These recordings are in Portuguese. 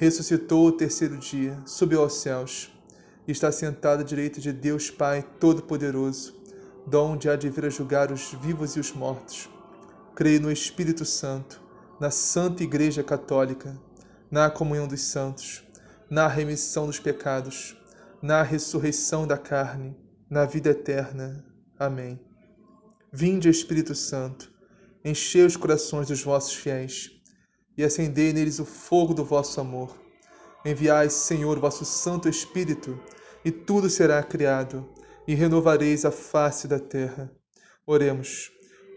ressuscitou o terceiro dia, subiu aos céus, e está sentado à direita de Deus Pai Todo-Poderoso, donde há de vir a julgar os vivos e os mortos. Creio no Espírito Santo, na Santa Igreja Católica, na comunhão dos santos, na remissão dos pecados, na ressurreição da carne, na vida eterna. Amém. Vinde, Espírito Santo, enchei os corações dos vossos fiéis e acendei neles o fogo do vosso amor. Enviai, Senhor, vosso Santo Espírito, e tudo será criado, e renovareis a face da terra. Oremos.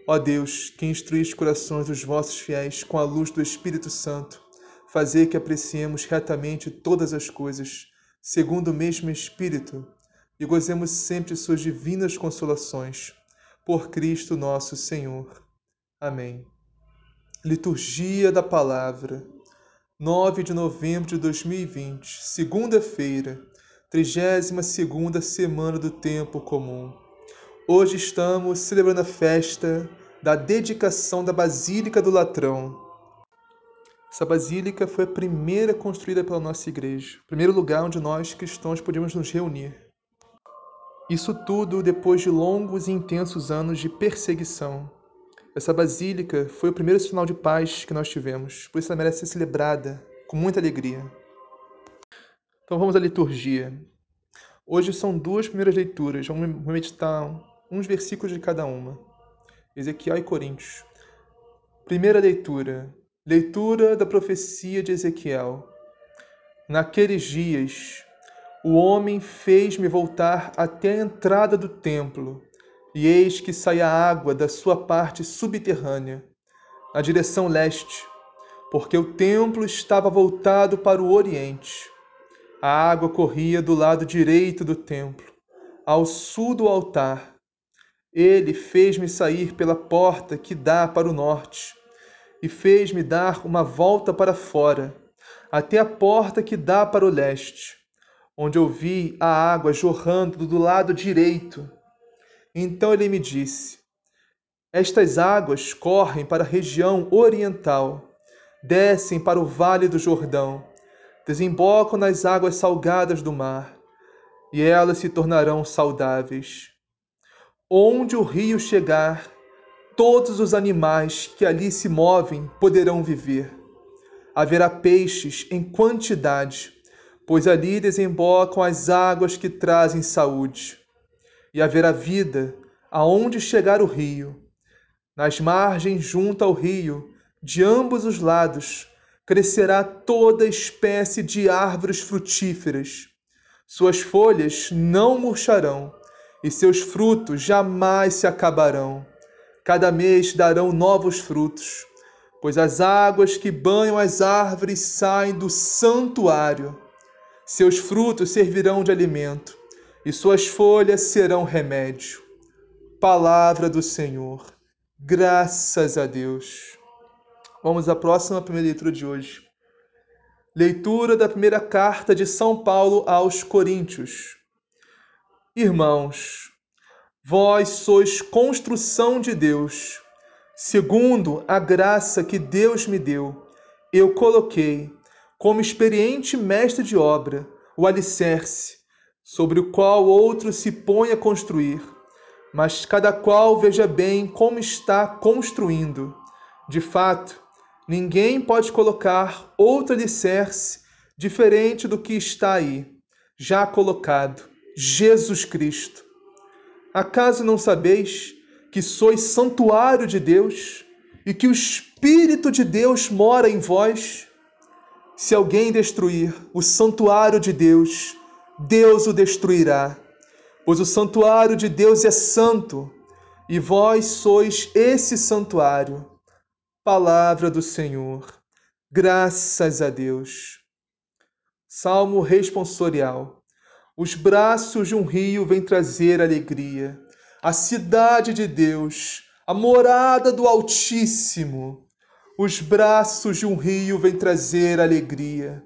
Ó Deus, que instruís os corações dos vossos fiéis com a luz do Espírito Santo, fazei que apreciemos retamente todas as coisas, segundo o mesmo Espírito, e gozemos sempre suas divinas consolações. Por Cristo nosso Senhor. Amém. Liturgia da Palavra, 9 de novembro de 2020, segunda-feira, 32ª semana do Tempo Comum. Hoje estamos celebrando a festa da dedicação da Basílica do Latrão. Essa basílica foi a primeira construída pela nossa igreja, o primeiro lugar onde nós cristãos podíamos nos reunir. Isso tudo depois de longos e intensos anos de perseguição, essa basílica foi o primeiro sinal de paz que nós tivemos, por isso ela merece ser celebrada com muita alegria. Então vamos à liturgia. Hoje são duas primeiras leituras, vamos meditar uns versículos de cada uma. Ezequiel e Coríntios. Primeira leitura. Leitura da profecia de Ezequiel. Naqueles dias, o homem fez-me voltar até a entrada do templo e eis que saía água da sua parte subterrânea, na direção leste, porque o templo estava voltado para o oriente. A água corria do lado direito do templo, ao sul do altar. Ele fez-me sair pela porta que dá para o norte, e fez-me dar uma volta para fora, até a porta que dá para o leste, onde eu vi a água jorrando do lado direito então ele me disse: Estas águas correm para a região oriental, descem para o vale do Jordão, desembocam nas águas salgadas do mar, e elas se tornarão saudáveis. Onde o rio chegar, todos os animais que ali se movem poderão viver. Haverá peixes em quantidade, pois ali desembocam as águas que trazem saúde e haverá vida aonde chegar o rio. Nas margens junto ao rio, de ambos os lados, crescerá toda espécie de árvores frutíferas. Suas folhas não murcharão e seus frutos jamais se acabarão. Cada mês darão novos frutos, pois as águas que banham as árvores saem do santuário. Seus frutos servirão de alimento e suas folhas serão remédio. Palavra do Senhor. Graças a Deus. Vamos à próxima primeira leitura de hoje. Leitura da primeira carta de São Paulo aos Coríntios. Irmãos, vós sois construção de Deus, segundo a graça que Deus me deu. Eu coloquei, como experiente mestre de obra, o alicerce sobre o qual outro se põe a construir, mas cada qual veja bem como está construindo. De fato, ninguém pode colocar outro alicerce diferente do que está aí, já colocado, Jesus Cristo. Acaso não sabeis que sois santuário de Deus e que o Espírito de Deus mora em vós? Se alguém destruir o santuário de Deus, Deus o destruirá, pois o santuário de Deus é santo, e vós sois esse santuário. Palavra do Senhor. Graças a Deus. Salmo responsorial. Os braços de um rio vêm trazer alegria. A cidade de Deus, a morada do Altíssimo. Os braços de um rio vêm trazer alegria.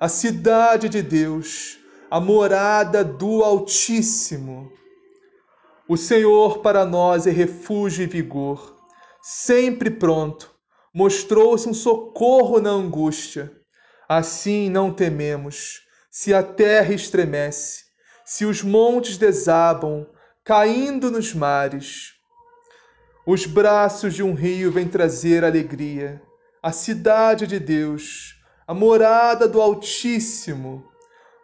A cidade de Deus, a morada do Altíssimo. O Senhor para nós é refúgio e vigor, sempre pronto, mostrou-se um socorro na angústia. Assim não tememos, se a terra estremece, se os montes desabam, caindo nos mares. Os braços de um rio vêm trazer alegria, a cidade de Deus, a morada do Altíssimo.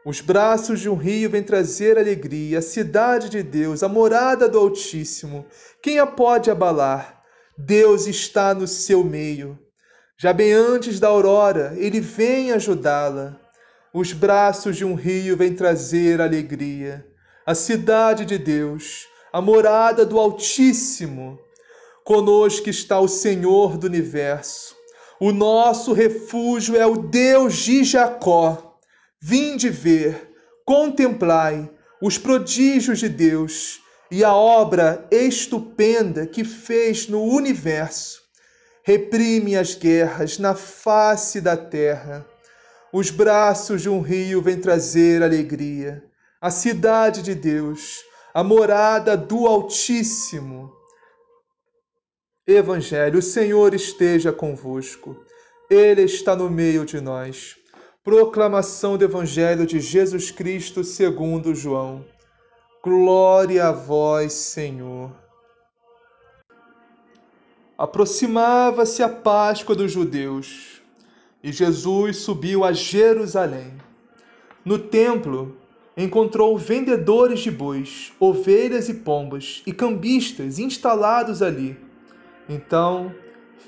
Os braços de um rio vêm trazer alegria, a cidade de Deus, a morada do Altíssimo. Quem a pode abalar? Deus está no seu meio. Já bem antes da aurora, ele vem ajudá-la. Os braços de um rio vêm trazer alegria. A cidade de Deus, a morada do Altíssimo. Conosco está o Senhor do universo. O nosso refúgio é o Deus de Jacó. Vinde ver, contemplai os prodígios de Deus e a obra estupenda que fez no universo reprime as guerras na face da terra. Os braços de um rio vêm trazer alegria. A cidade de Deus, a morada do Altíssimo. Evangelho, o Senhor esteja convosco. Ele está no meio de nós. Proclamação do Evangelho de Jesus Cristo segundo João. Glória a vós, Senhor. Aproximava-se a Páscoa dos judeus e Jesus subiu a Jerusalém. No templo, encontrou vendedores de bois, ovelhas e pombas e cambistas instalados ali. Então,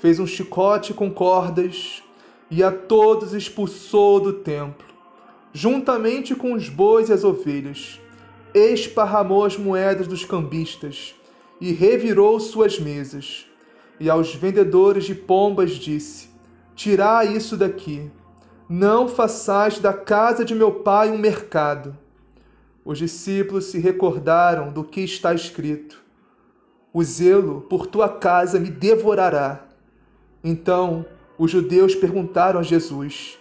fez um chicote com cordas e a todos expulsou do templo, juntamente com os bois e as ovelhas. Esparramou as moedas dos cambistas e revirou suas mesas e aos vendedores de pombas disse: Tirai isso daqui. Não façais da casa de meu pai um mercado. Os discípulos se recordaram do que está escrito: O zelo por tua casa me devorará. Então os judeus perguntaram a Jesus: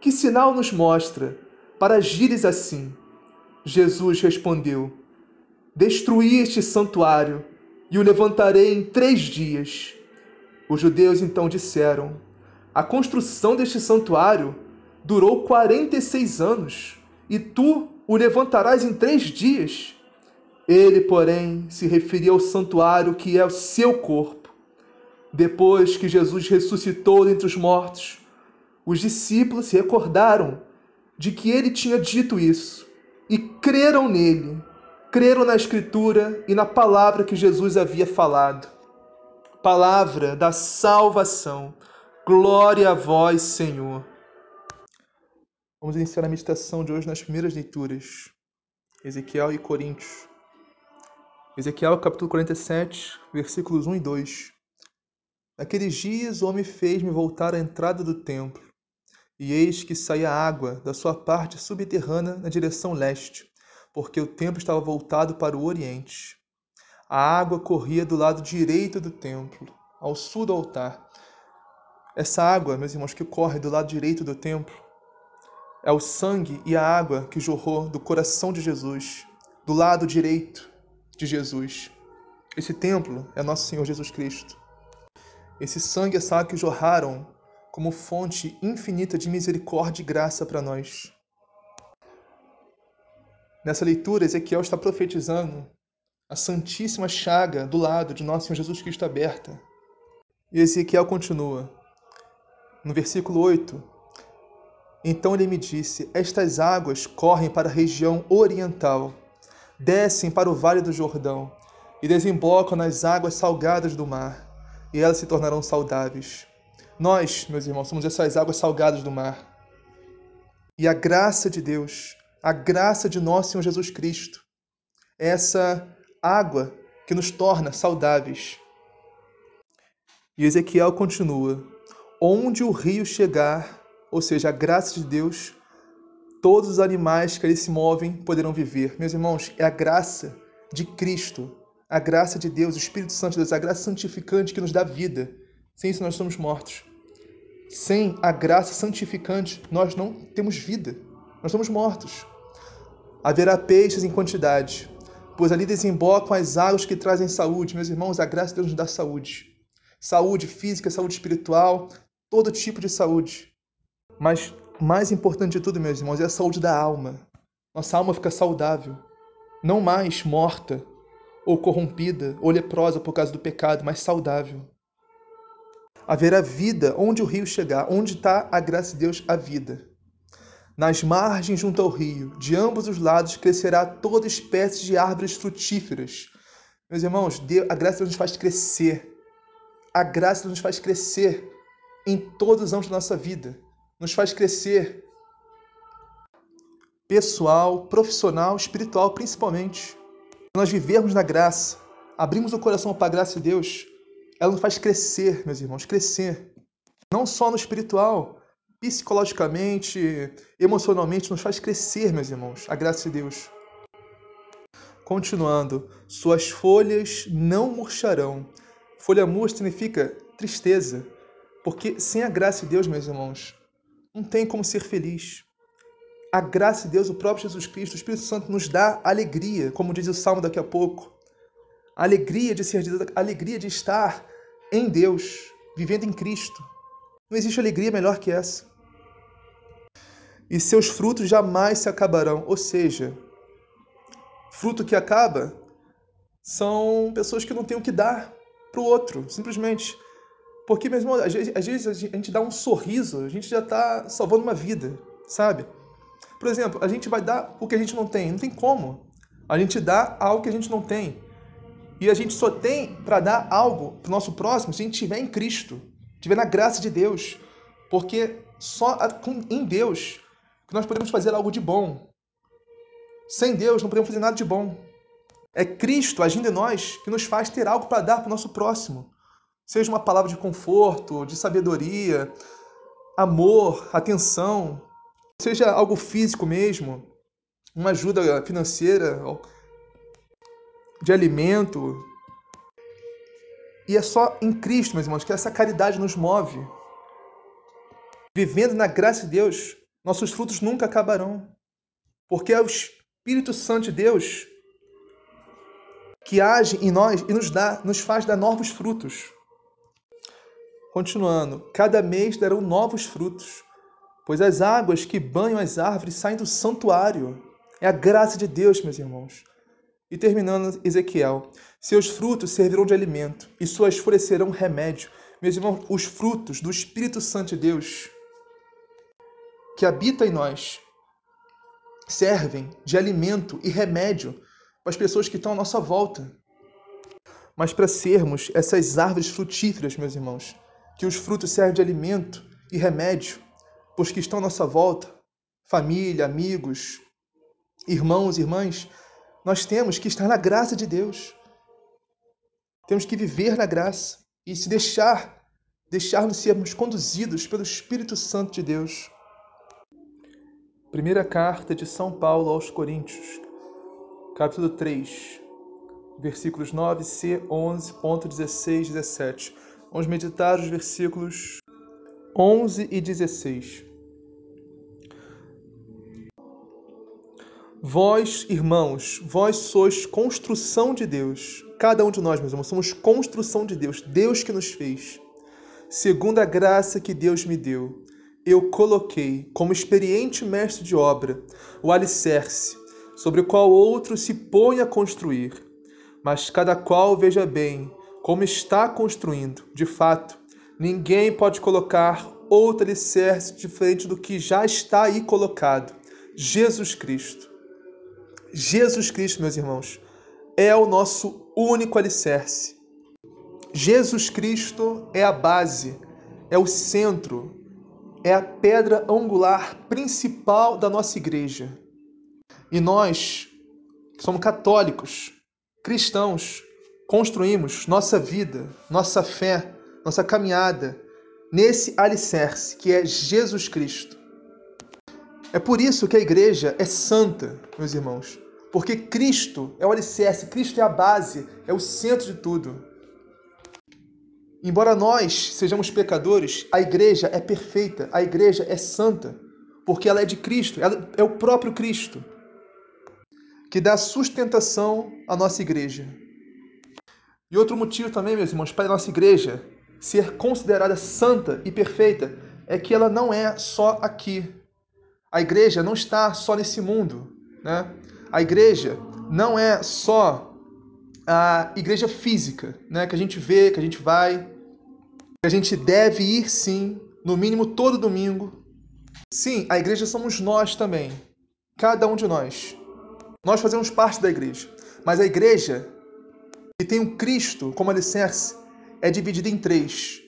Que sinal nos mostra para agires assim? Jesus respondeu: Destruí este santuário e o levantarei em três dias. Os judeus então disseram: A construção deste santuário durou 46 anos, e tu o levantarás em três dias? Ele, porém, se referia ao santuário que é o seu corpo. Depois que Jesus ressuscitou dentre os mortos, os discípulos se recordaram de que ele tinha dito isso e creram nele creram na Escritura e na palavra que Jesus havia falado. Palavra da salvação. Glória a vós, Senhor. Vamos iniciar a meditação de hoje nas primeiras leituras. Ezequiel e Coríntios. Ezequiel capítulo 47, versículos 1 e 2. Naqueles dias o homem fez-me voltar à entrada do templo, e eis que saía água da sua parte subterrânea na direção leste porque o templo estava voltado para o oriente. A água corria do lado direito do templo, ao sul do altar. Essa água, meus irmãos, que corre do lado direito do templo, é o sangue e a água que jorrou do coração de Jesus, do lado direito de Jesus. Esse templo é nosso Senhor Jesus Cristo. Esse sangue e essa água que jorraram como fonte infinita de misericórdia e graça para nós. Nessa leitura, Ezequiel está profetizando a Santíssima Chaga do lado de nosso Senhor Jesus Cristo aberta. E Ezequiel continua, no versículo 8: Então ele me disse: Estas águas correm para a região oriental, descem para o vale do Jordão e desembocam nas águas salgadas do mar, e elas se tornarão saudáveis. Nós, meus irmãos, somos essas águas salgadas do mar. E a graça de Deus a graça de nosso Senhor Jesus Cristo, essa água que nos torna saudáveis. E Ezequiel continua: onde o rio chegar, ou seja, a graça de Deus, todos os animais que ali se movem poderão viver. Meus irmãos, é a graça de Cristo, a graça de Deus, o Espírito Santo de Deus, a graça santificante que nos dá vida. Sem isso nós estamos mortos. Sem a graça santificante, nós não temos vida. Nós estamos mortos. Haverá peixes em quantidade, pois ali desembocam as águas que trazem saúde. Meus irmãos, a graça de Deus nos dá saúde. Saúde física, saúde espiritual, todo tipo de saúde. Mas mais importante de tudo, meus irmãos, é a saúde da alma. Nossa alma fica saudável, não mais morta, ou corrompida, ou leprosa por causa do pecado, mas saudável. Haverá vida onde o rio chegar, onde está a graça de Deus, a vida. Nas margens junto ao rio, de ambos os lados, crescerá toda espécie de árvores frutíferas. Meus irmãos, a graça nos faz crescer. A graça nos faz crescer em todos os âmbitos da nossa vida. Nos faz crescer pessoal, profissional, espiritual, principalmente. Nós vivermos na graça, abrimos o coração para a graça de Deus, ela nos faz crescer, meus irmãos, crescer. Não só no espiritual, psicologicamente, emocionalmente, nos faz crescer, meus irmãos, a graça de Deus. Continuando, suas folhas não murcharão. Folha murcha significa tristeza, porque sem a graça de Deus, meus irmãos, não tem como ser feliz. A graça de Deus, o próprio Jesus Cristo, o Espírito Santo nos dá alegria, como diz o Salmo daqui a pouco. Alegria de ser alegria de estar em Deus, vivendo em Cristo. Não existe alegria melhor que essa e seus frutos jamais se acabarão. Ou seja, fruto que acaba são pessoas que não têm o que dar para o outro, simplesmente. Porque, mesmo às vezes a gente dá um sorriso, a gente já está salvando uma vida, sabe? Por exemplo, a gente vai dar o que a gente não tem. Não tem como. A gente dá algo que a gente não tem. E a gente só tem para dar algo para o nosso próximo se a gente estiver em Cristo, estiver na graça de Deus. Porque só em Deus que nós podemos fazer algo de bom. Sem Deus não podemos fazer nada de bom. É Cristo agindo em nós que nos faz ter algo para dar para o nosso próximo. Seja uma palavra de conforto, de sabedoria, amor, atenção, seja algo físico mesmo, uma ajuda financeira, de alimento. E é só em Cristo, meus irmãos, que essa caridade nos move. Vivendo na graça de Deus, nossos frutos nunca acabarão. Porque é o Espírito Santo de Deus que age em nós e nos dá, nos faz dar novos frutos. Continuando, cada mês darão novos frutos, pois as águas que banham as árvores saem do santuário. É a graça de Deus, meus irmãos. E terminando, Ezequiel: Seus frutos servirão de alimento, e suas folhas serão remédio. Meus irmãos, os frutos do Espírito Santo de Deus que habita em nós servem de alimento e remédio para as pessoas que estão à nossa volta. Mas para sermos essas árvores frutíferas, meus irmãos, que os frutos servem de alimento e remédio os que estão à nossa volta, família, amigos, irmãos, irmãs, nós temos que estar na graça de Deus. Temos que viver na graça e se deixar, deixar-nos sermos conduzidos pelo Espírito Santo de Deus. Primeira carta de São Paulo aos Coríntios, capítulo 3, versículos 9c, 11.16, 17. Vamos meditar os versículos 11 e 16. Vós, irmãos, vós sois construção de Deus. Cada um de nós, meus irmãos, somos construção de Deus. Deus que nos fez. Segundo a graça que Deus me deu eu coloquei, como experiente mestre de obra, o alicerce, sobre o qual outro se põe a construir. Mas cada qual veja bem como está construindo. De fato, ninguém pode colocar outro alicerce diferente do que já está aí colocado: Jesus Cristo. Jesus Cristo, meus irmãos, é o nosso único alicerce. Jesus Cristo é a base, é o centro, é a pedra angular principal da nossa igreja. E nós, que somos católicos, cristãos, construímos nossa vida, nossa fé, nossa caminhada nesse alicerce que é Jesus Cristo. É por isso que a igreja é santa, meus irmãos. Porque Cristo é o alicerce, Cristo é a base, é o centro de tudo. Embora nós sejamos pecadores, a igreja é perfeita, a igreja é santa, porque ela é de Cristo, ela é o próprio Cristo que dá sustentação à nossa igreja. E outro motivo também, meus irmãos, para a nossa igreja ser considerada santa e perfeita é que ela não é só aqui. A igreja não está só nesse mundo, né? A igreja não é só a igreja física, né, que a gente vê, que a gente vai, que a gente deve ir sim, no mínimo todo domingo. Sim, a igreja somos nós também, cada um de nós. Nós fazemos parte da igreja, mas a igreja que tem um Cristo como alicerce é dividida em três: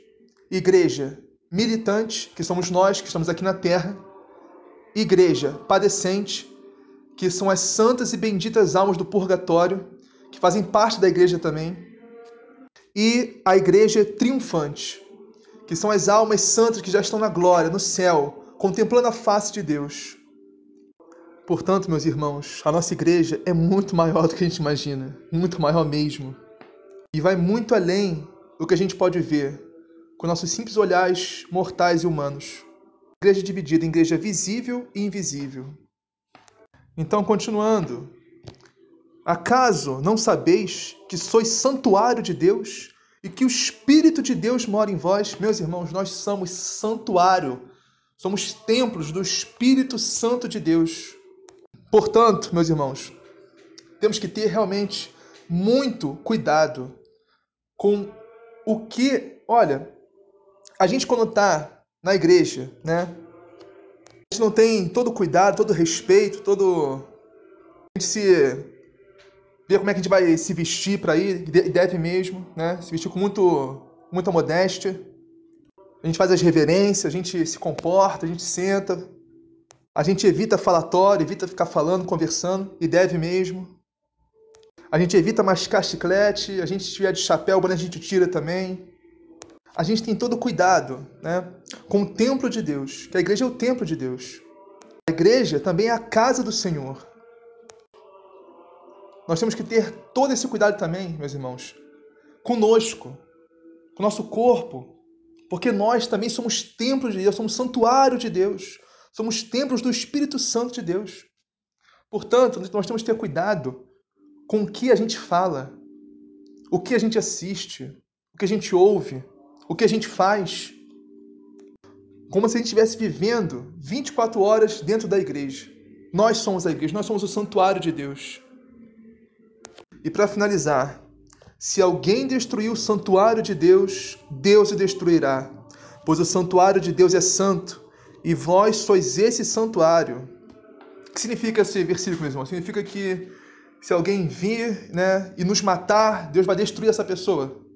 igreja militante, que somos nós que estamos aqui na terra, igreja padecente, que são as santas e benditas almas do purgatório, que fazem parte da igreja também, e a igreja triunfante, que são as almas santas que já estão na glória, no céu, contemplando a face de Deus. Portanto, meus irmãos, a nossa igreja é muito maior do que a gente imagina, muito maior mesmo. E vai muito além do que a gente pode ver com nossos simples olhares mortais e humanos. Igreja dividida igreja visível e invisível. Então, continuando, Acaso não sabeis que sois santuário de Deus e que o Espírito de Deus mora em vós? Meus irmãos, nós somos santuário, somos templos do Espírito Santo de Deus. Portanto, meus irmãos, temos que ter realmente muito cuidado com o que, olha, a gente quando está na igreja, né? A gente não tem todo cuidado, todo respeito, todo a gente se ver como é que a gente vai se vestir para ir, deve mesmo, né? Se vestir com muito, muita modéstia. A gente faz as reverências, a gente se comporta, a gente senta. A gente evita falatório, evita ficar falando, conversando, e deve mesmo. A gente evita mascar chiclete, a gente tiver de chapéu, quando a gente tira também. A gente tem todo cuidado né, com o templo de Deus, que a igreja é o templo de Deus. A igreja também é a casa do Senhor. Nós temos que ter todo esse cuidado também, meus irmãos, conosco, com o nosso corpo, porque nós também somos templos de Deus, somos santuário de Deus, somos templos do Espírito Santo de Deus. Portanto, nós temos que ter cuidado com o que a gente fala, o que a gente assiste, o que a gente ouve, o que a gente faz. Como se a gente estivesse vivendo 24 horas dentro da igreja. Nós somos a igreja, nós somos o santuário de Deus. E para finalizar, se alguém destruir o santuário de Deus, Deus o destruirá, pois o santuário de Deus é santo, e vós sois esse santuário. O que significa esse versículo, meu irmão? Significa que se alguém vir né, e nos matar, Deus vai destruir essa pessoa.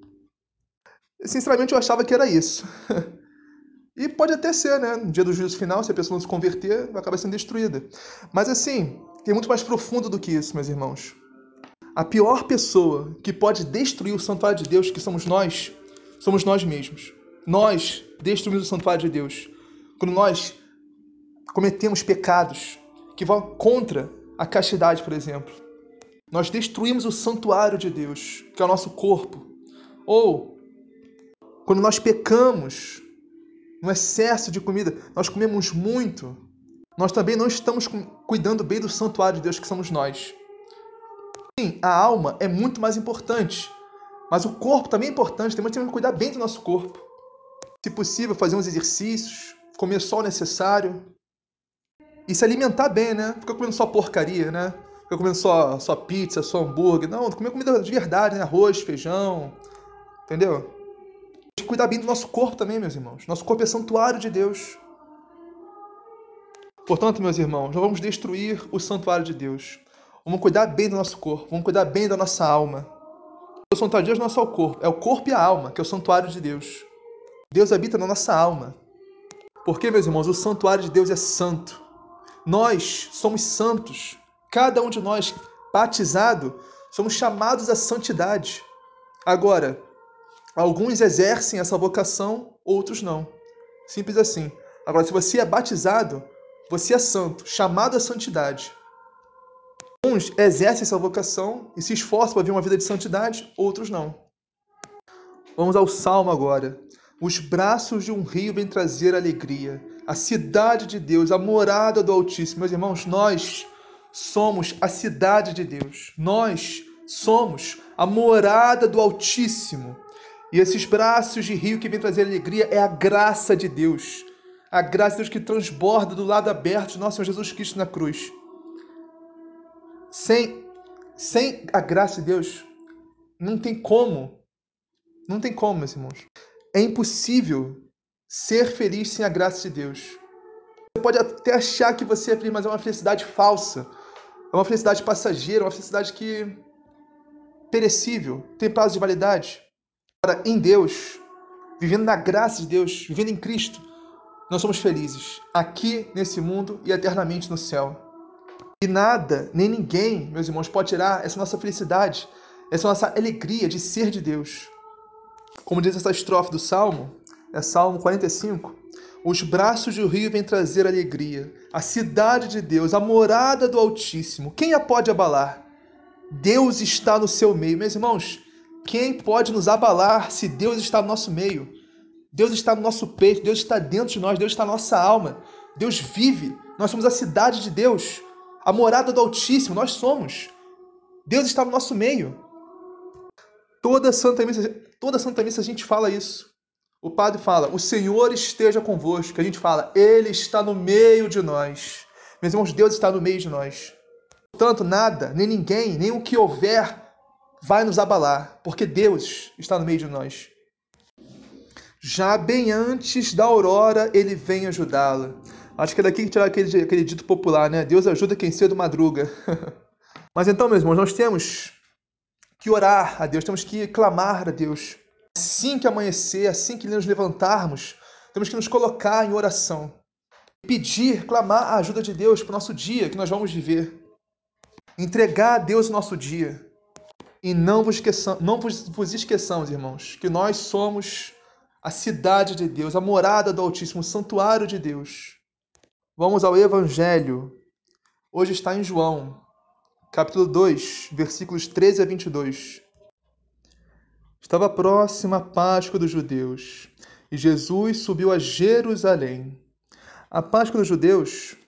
Sinceramente, eu achava que era isso. E pode até ser, né? No dia do juízo final, se a pessoa não se converter, vai acabar sendo destruída. Mas assim, tem muito mais profundo do que isso, meus irmãos. A pior pessoa que pode destruir o santuário de Deus, que somos nós, somos nós mesmos. Nós destruímos o santuário de Deus. Quando nós cometemos pecados que vão contra a castidade, por exemplo. Nós destruímos o santuário de Deus, que é o nosso corpo. Ou quando nós pecamos no excesso de comida, nós comemos muito, nós também não estamos cuidando bem do santuário de Deus, que somos nós. Sim, a alma é muito mais importante, mas o corpo também é importante, temos que cuidar bem do nosso corpo. Se possível, fazer uns exercícios, comer só o necessário e se alimentar bem, né? Ficar comendo só porcaria, né? Ficar comendo só, só pizza, só hambúrguer. Não, comer comida de verdade, né? Arroz, feijão, entendeu? Que cuidar bem do nosso corpo também, meus irmãos. Nosso corpo é santuário de Deus. Portanto, meus irmãos, nós vamos destruir o santuário de Deus. Vamos cuidar bem do nosso corpo, vamos cuidar bem da nossa alma. O santuário de Deus não é só o corpo, é o corpo e a alma, que é o santuário de Deus. Deus habita na nossa alma. Porque, meus irmãos, o santuário de Deus é santo. Nós somos santos. Cada um de nós, batizado, somos chamados à santidade. Agora, alguns exercem essa vocação, outros não. Simples assim. Agora, se você é batizado, Você é santo, chamado à santidade. Uns exercem essa vocação e se esforçam para viver uma vida de santidade, outros não. Vamos ao Salmo agora. Os braços de um rio vêm trazer alegria. A cidade de Deus, a morada do Altíssimo. Meus irmãos, nós somos a cidade de Deus. Nós somos a morada do Altíssimo. E esses braços de rio que vêm trazer alegria é a graça de Deus. A graça de Deus que transborda do lado aberto de nosso Senhor Jesus Cristo na cruz. Sem, sem a graça de Deus, não tem como. Não tem como, meus irmãos. É impossível ser feliz sem a graça de Deus. Você pode até achar que você é feliz, mas é uma felicidade falsa. É uma felicidade passageira, uma felicidade que perecível, tem prazo de validade. Em Deus, vivendo na graça de Deus, vivendo em Cristo, nós somos felizes, aqui nesse mundo e eternamente no céu. E nada, nem ninguém, meus irmãos, pode tirar essa nossa felicidade, essa nossa alegria de ser de Deus. Como diz essa estrofe do Salmo, é Salmo 45, os braços do rio vêm trazer alegria, a cidade de Deus, a morada do Altíssimo. Quem a pode abalar? Deus está no seu meio. Meus irmãos, quem pode nos abalar se Deus está no nosso meio? Deus está no nosso peito, Deus está dentro de nós, Deus está na nossa alma. Deus vive. Nós somos a cidade de Deus, a morada do Altíssimo, nós somos. Deus está no nosso meio. Toda Santa Missa, toda Santa Missa a gente fala isso. O padre fala: "O Senhor esteja convosco". A gente fala: "Ele está no meio de nós". Meus irmãos, Deus está no meio de nós. Portanto, nada, nem ninguém, nem o que houver vai nos abalar, porque Deus está no meio de nós. Já bem antes da aurora, ele vem ajudá-la. Acho que é daqui que tirar aquele, aquele dito popular, né? Deus ajuda quem cedo madruga. Mas então, meus irmãos, nós temos que orar a Deus, temos que clamar a Deus Assim que amanhecer, assim que nos levantarmos, temos que nos colocar em oração. Pedir, clamar a ajuda de Deus para o nosso dia que nós vamos viver. Entregar a Deus o nosso dia. E não vos, esqueçam, não vos, esqueçamos, irmãos, que nós somos a cidade de Deus, a morada do Altíssimo, o santuário de Deus. Vamos ao Evangelho. Hoje está em João, capítulo 2, versículos 13 a 22. Estava próxima a Páscoa dos judeus e Jesus subiu a Jerusalém. A Páscoa dos judeus,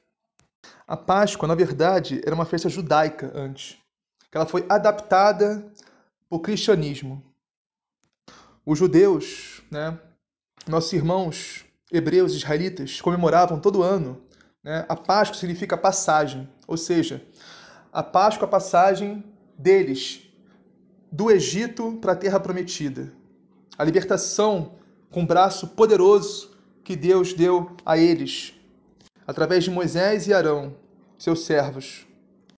a Páscoa, na verdade, era uma festa judaica antes, ela foi adaptada para o cristianismo. Os judeus, né, nossos irmãos hebreus israelitas, comemoravam todo ano. Né? A Páscoa significa passagem, ou seja, a Páscoa, a passagem deles do Egito para a terra prometida. A libertação com o braço poderoso que Deus deu a eles, através de Moisés e Arão, seus servos.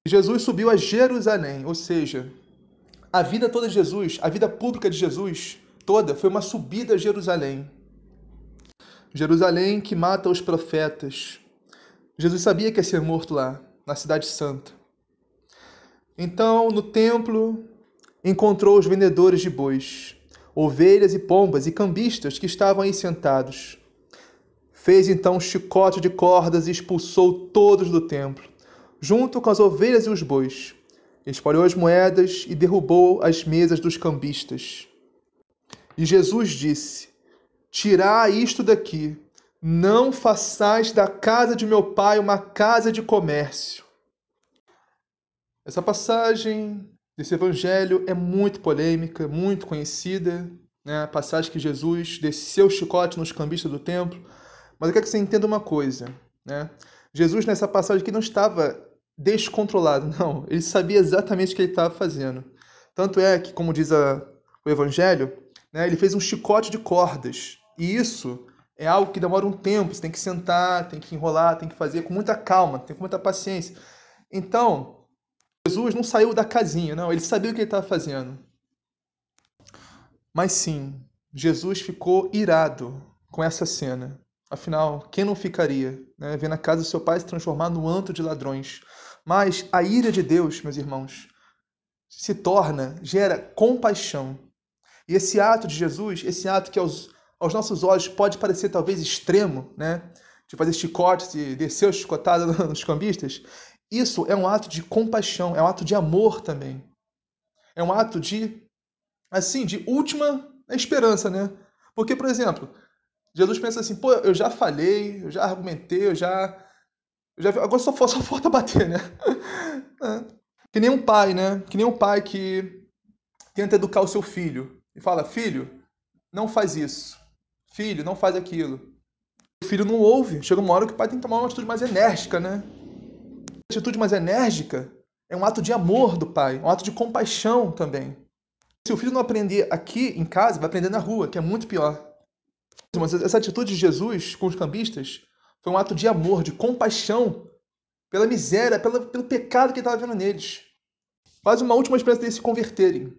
Jesus subiu a Jerusalém, ou seja, a vida toda de Jesus, a vida pública de Jesus toda foi uma subida a Jerusalém. Jerusalém que mata os profetas. Jesus sabia que ia ser morto lá, na Cidade Santa. Então, no templo, encontrou os vendedores de bois, ovelhas e pombas e cambistas que estavam aí sentados. Fez então um chicote de cordas e expulsou todos do templo, junto com as ovelhas e os bois. Espalhou as moedas e derrubou as mesas dos cambistas. E Jesus disse: Tirai isto daqui, não façais da casa de meu pai uma casa de comércio. Essa passagem desse evangelho é muito polêmica, muito conhecida, né? a passagem que Jesus desceu o chicote nos cambistas do templo. Mas eu quero que você entenda uma coisa, né? Jesus nessa passagem aqui não estava descontrolado, não. Ele sabia exatamente o que ele estava fazendo. Tanto é que, como diz a, o evangelho, né, ele fez um chicote de cordas. E isso é algo que demora um tempo, você tem que sentar, tem que enrolar, tem que fazer com muita calma, tem com muita paciência. Então, Jesus não saiu da casinha, não, ele sabia o que ele estava fazendo. Mas sim, Jesus ficou irado com essa cena. Afinal, quem não ficaria, né, vendo a casa do seu pai se transformar no anto de ladrões? Mas a ira de Deus, meus irmãos, se torna, gera compaixão. E esse ato de Jesus, esse ato que aos, aos nossos olhos pode parecer talvez extremo, né? de fazer chicotes e descer o chicotado nos cambistas. Isso é um ato de compaixão, é um ato de amor também. É um ato de, assim, de última esperança, né? Porque, por exemplo, Jesus pensa assim, pô, eu já falei, eu já argumentei, eu já. Eu já agora só, só falta bater, né? É. Que nem um pai, né? Que nem um pai que tenta educar o seu filho e fala: Filho, não faz isso. Filho, não faz aquilo. O filho não ouve. Chega uma hora que o pai tem que tomar uma atitude mais enérgica, né? A atitude mais enérgica é um ato de amor do pai, um ato de compaixão também. Se o filho não aprender aqui em casa, vai aprender na rua, que é muito pior. Mas essa atitude de Jesus com os cambistas foi um ato de amor, de compaixão pela miséria, pela, pelo pecado que estava vendo neles. Quase uma última esperança deles se converterem.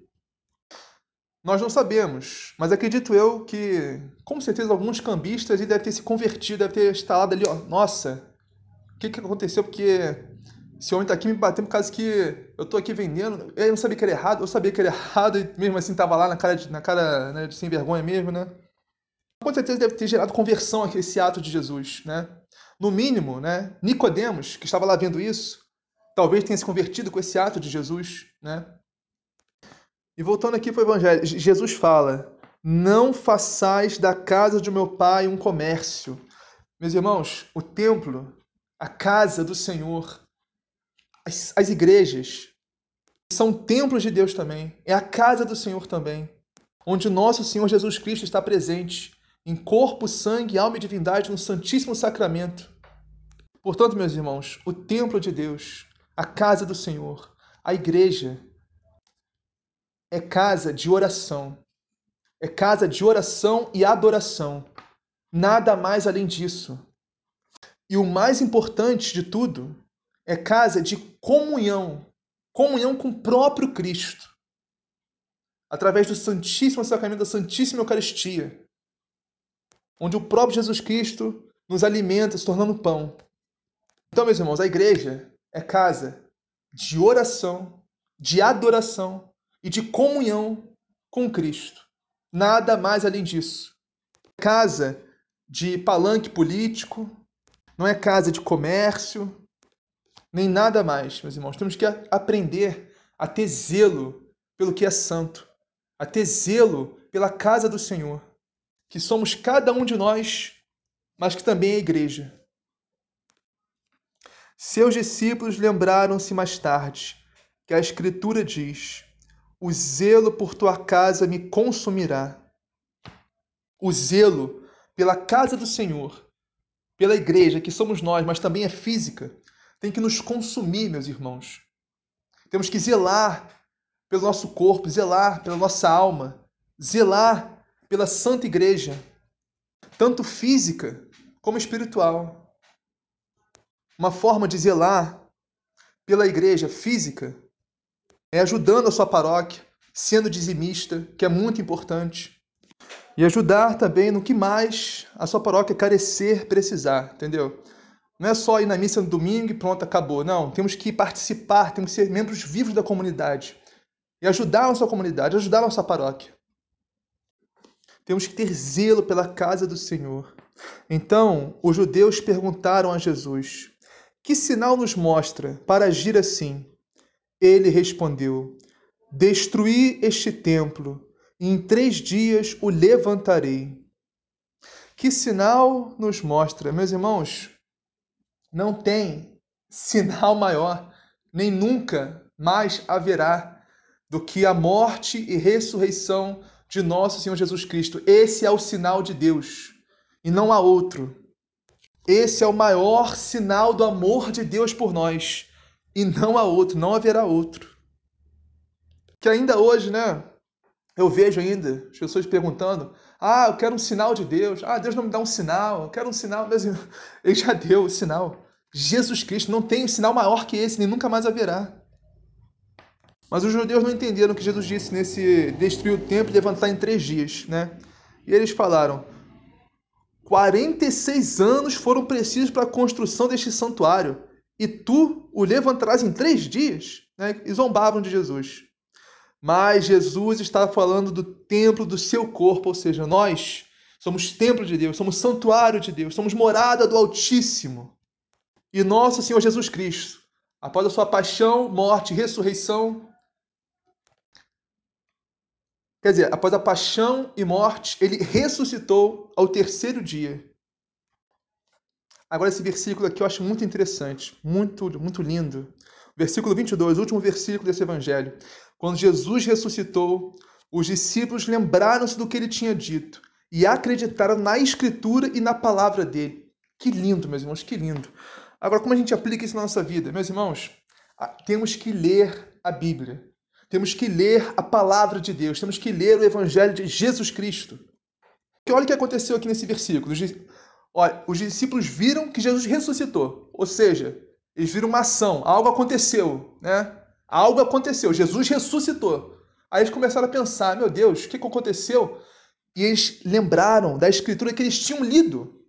Nós não sabemos, mas acredito eu que, com certeza, alguns cambistas devem ter se convertido, devem ter instalado ali, ó, nossa, o que, que aconteceu? Porque esse homem está aqui me batendo por causa que eu estou aqui vendendo. Eu não sabia que era errado, eu sabia que era errado e mesmo assim estava lá na cara, de, na cara né, de sem vergonha mesmo, né? Com certeza deve ter gerado conversão aqui esse ato de Jesus, né? No mínimo, né, Nicodemos, que estava lá vendo isso, talvez tenha se convertido com esse ato de Jesus, né? E voltando aqui para o Evangelho, Jesus fala: Não façais da casa de meu pai um comércio. Meus irmãos, o templo, a casa do Senhor, as, as igrejas, são templos de Deus também, é a casa do Senhor também, onde nosso Senhor Jesus Cristo está presente, em corpo, sangue, alma e divindade no Santíssimo Sacramento. Portanto, meus irmãos, o templo de Deus, a casa do Senhor, a igreja, é casa de oração. É casa de oração e adoração. Nada mais além disso. E o mais importante de tudo é casa de comunhão comunhão com o próprio Cristo através do Santíssimo Sacramento da Santíssima Eucaristia, onde o próprio Jesus Cristo nos alimenta, se tornando pão. Então, meus irmãos, a igreja é casa de oração, de adoração e de comunhão com Cristo. Nada mais além disso. Casa de palanque político, não é casa de comércio, nem nada mais, meus irmãos. Temos que aprender a ter zelo pelo que é santo, a ter zelo pela casa do Senhor, que somos cada um de nós, mas que também é a igreja. Seus discípulos lembraram-se mais tarde que a Escritura diz: o zelo por tua casa me consumirá. O zelo pela casa do Senhor, pela igreja, que somos nós, mas também é física, tem que nos consumir, meus irmãos. Temos que zelar pelo nosso corpo, zelar pela nossa alma, zelar pela santa igreja, tanto física como espiritual. Uma forma de zelar pela igreja física é ajudando a sua paróquia, sendo dizimista, que é muito importante. E ajudar também no que mais a sua paróquia carecer, precisar, entendeu? Não é só ir na missa no domingo e pronto, acabou. Não, temos que participar, temos que ser membros vivos da comunidade. E ajudar a nossa comunidade, ajudar a nossa paróquia. Temos que ter zelo pela casa do Senhor. Então, os judeus perguntaram a Jesus: Que sinal nos mostra para agir assim? Ele respondeu: Destruí este templo, e em três dias o levantarei. Que sinal nos mostra, meus irmãos? Não tem sinal maior, nem nunca mais haverá, do que a morte e ressurreição de nosso Senhor Jesus Cristo. Esse é o sinal de Deus, e não há outro. Esse é o maior sinal do amor de Deus por nós e não há outro, não haverá outro. Que ainda hoje, né? Eu vejo ainda as pessoas perguntando: ah, eu quero um sinal de Deus. Ah, Deus não me dá um sinal, eu quero um sinal. Mas ele já deu o sinal. Jesus Cristo não tem um sinal maior que esse, nem nunca mais haverá. Mas os judeus não entenderam o que Jesus disse nesse destruir o templo e levantar em três dias, né? E eles falaram: 46 anos foram precisos para a construção deste santuário e tu o levantarás em três dias? Né? E zombavam de Jesus. Mas Jesus estava falando do templo do seu corpo, ou seja, nós somos templo de Deus, somos santuário de Deus, somos morada do Altíssimo. E nosso Senhor Jesus Cristo, após a sua paixão, morte e ressurreição, quer dizer, após a paixão e morte, ele ressuscitou ao terceiro dia. Agora esse versículo aqui eu acho muito interessante, muito muito lindo. Versículo 22, o último versículo desse evangelho. Quando Jesus ressuscitou, os discípulos lembraram-se do que ele tinha dito e acreditaram na escritura e na palavra dele. Que lindo, meus irmãos, que lindo. Agora, como a gente aplica isso na nossa vida? Meus irmãos, temos que ler a Bíblia. Temos que ler a palavra de Deus. Temos que ler o Evangelho de Jesus Cristo. Porque olha o que aconteceu aqui nesse versículo. Olha, os discípulos viram que Jesus ressuscitou. Ou seja, eles viram uma ação, algo aconteceu, né? Algo aconteceu, Jesus ressuscitou. Aí eles começaram a pensar: meu Deus, o que aconteceu? E eles lembraram da escritura que eles tinham lido.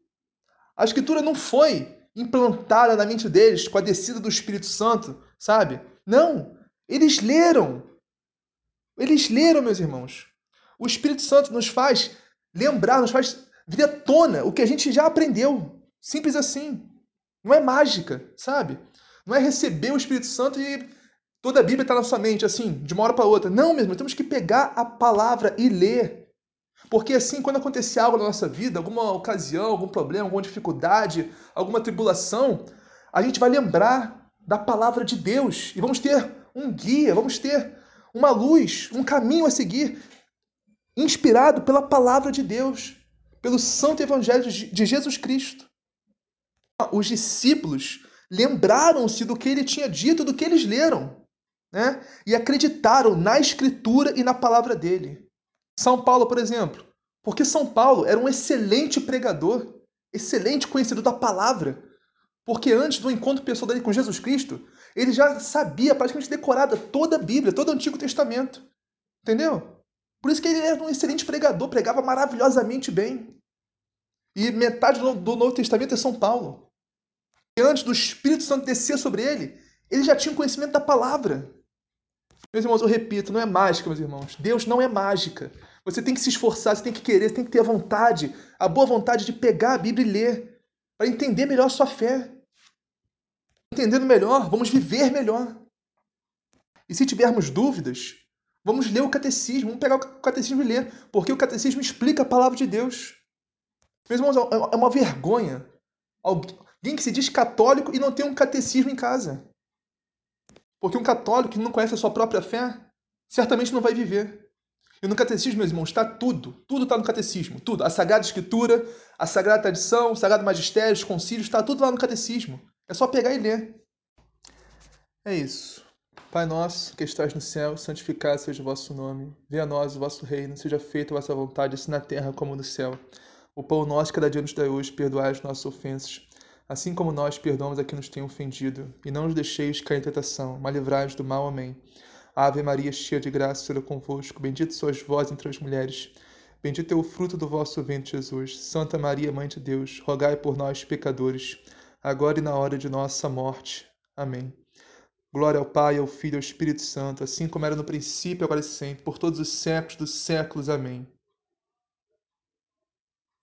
A escritura não foi implantada na mente deles com a descida do Espírito Santo, sabe? Não. Eles leram. Eles leram, meus irmãos. O Espírito Santo nos faz lembrar, nos faz vir à tona o que a gente já aprendeu. Simples assim. Não é mágica, sabe? Não é receber o Espírito Santo e toda a Bíblia está na sua mente, assim, de uma hora para outra. Não, mesmo, temos que pegar a palavra e ler. Porque assim, quando acontecer algo na nossa vida, alguma ocasião, algum problema, alguma dificuldade, alguma tribulação, a gente vai lembrar da palavra de Deus e vamos ter um guia, vamos ter uma luz, um caminho a seguir, inspirado pela palavra de Deus, pelo santo evangelho de Jesus Cristo os discípulos lembraram-se do que ele tinha dito, do que eles leram, né? E acreditaram na escritura e na palavra dele. São Paulo, por exemplo, porque São Paulo era um excelente pregador, excelente conhecedor da palavra. Porque antes do encontro pessoal dele com Jesus Cristo, ele já sabia praticamente decorada toda a Bíblia, todo o Antigo Testamento. Entendeu? Por isso que ele era um excelente pregador, pregava maravilhosamente bem. E metade do Novo Testamento é São Paulo antes do Espírito Santo descer sobre ele, ele já tinha conhecimento da palavra. Meus irmãos, eu repito, não é mágica, meus irmãos. Deus não é mágica. Você tem que se esforçar, você tem que querer, você tem que ter a vontade, a boa vontade de pegar a Bíblia e ler, para entender melhor a sua fé. Entendendo melhor, vamos viver melhor. E se tivermos dúvidas, vamos ler o catecismo, vamos pegar o catecismo e ler, porque o catecismo explica a palavra de Deus. Meus irmãos, é uma vergonha Alguém que se diz católico e não tem um catecismo em casa. Porque um católico que não conhece a sua própria fé, certamente não vai viver. E no catecismo, meus irmãos, está tudo. Tudo está no catecismo. Tudo. A Sagrada Escritura, a Sagrada Tradição, o Sagrado Magistério, os concílios, está tudo lá no catecismo. É só pegar e ler. É isso. Pai nosso, que estás no céu, santificado seja o vosso nome. Venha a nós o vosso reino, seja feita a vossa vontade, assim na terra como no céu. O pão nosso cada dia nos dai hoje, perdoai as nossas ofensas assim como nós perdoamos a quem nos tem ofendido, e não nos deixeis cair em tentação, mas livrai-nos do mal. Amém. Ave Maria, cheia de graça, Senhor é convosco, bendito sois vós entre as mulheres, bendito é o fruto do vosso ventre, Jesus. Santa Maria, Mãe de Deus, rogai por nós, pecadores, agora e na hora de nossa morte. Amém. Glória ao Pai, ao Filho e ao Espírito Santo, assim como era no princípio, agora e sempre, por todos os séculos dos séculos. Amém.